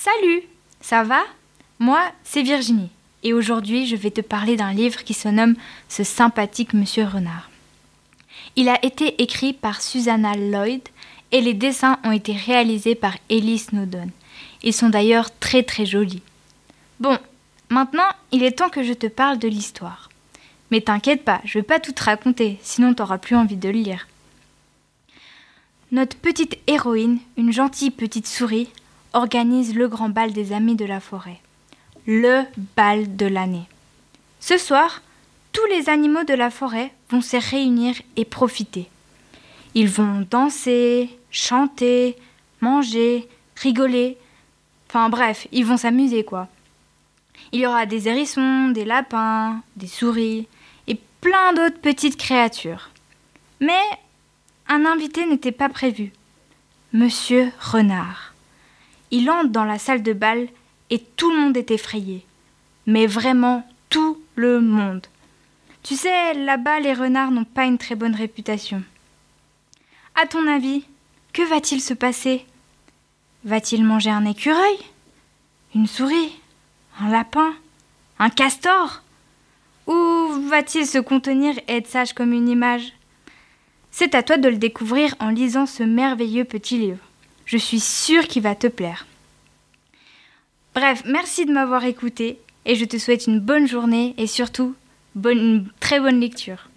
Salut, ça va? Moi, c'est Virginie, et aujourd'hui je vais te parler d'un livre qui se nomme Ce sympathique Monsieur Renard. Il a été écrit par Susanna Lloyd et les dessins ont été réalisés par Ellie Snowdon. Ils sont d'ailleurs très très jolis. Bon, maintenant il est temps que je te parle de l'histoire. Mais t'inquiète pas, je vais pas tout te raconter, sinon t'auras plus envie de le lire. Notre petite héroïne, une gentille petite souris, organise le grand bal des amis de la forêt. Le bal de l'année. Ce soir, tous les animaux de la forêt vont se réunir et profiter. Ils vont danser, chanter, manger, rigoler. Enfin bref, ils vont s'amuser quoi. Il y aura des hérissons, des lapins, des souris et plein d'autres petites créatures. Mais un invité n'était pas prévu. Monsieur Renard. Il entre dans la salle de bal et tout le monde est effrayé. Mais vraiment tout le monde. Tu sais, là-bas, les renards n'ont pas une très bonne réputation. À ton avis, que va-t-il se passer? Va-t-il manger un écureuil? Une souris? Un lapin? Un castor? Ou va-t-il se contenir et être sage comme une image? C'est à toi de le découvrir en lisant ce merveilleux petit livre. Je suis sûre qu'il va te plaire. Bref, merci de m'avoir écouté et je te souhaite une bonne journée et surtout bonne, une très bonne lecture.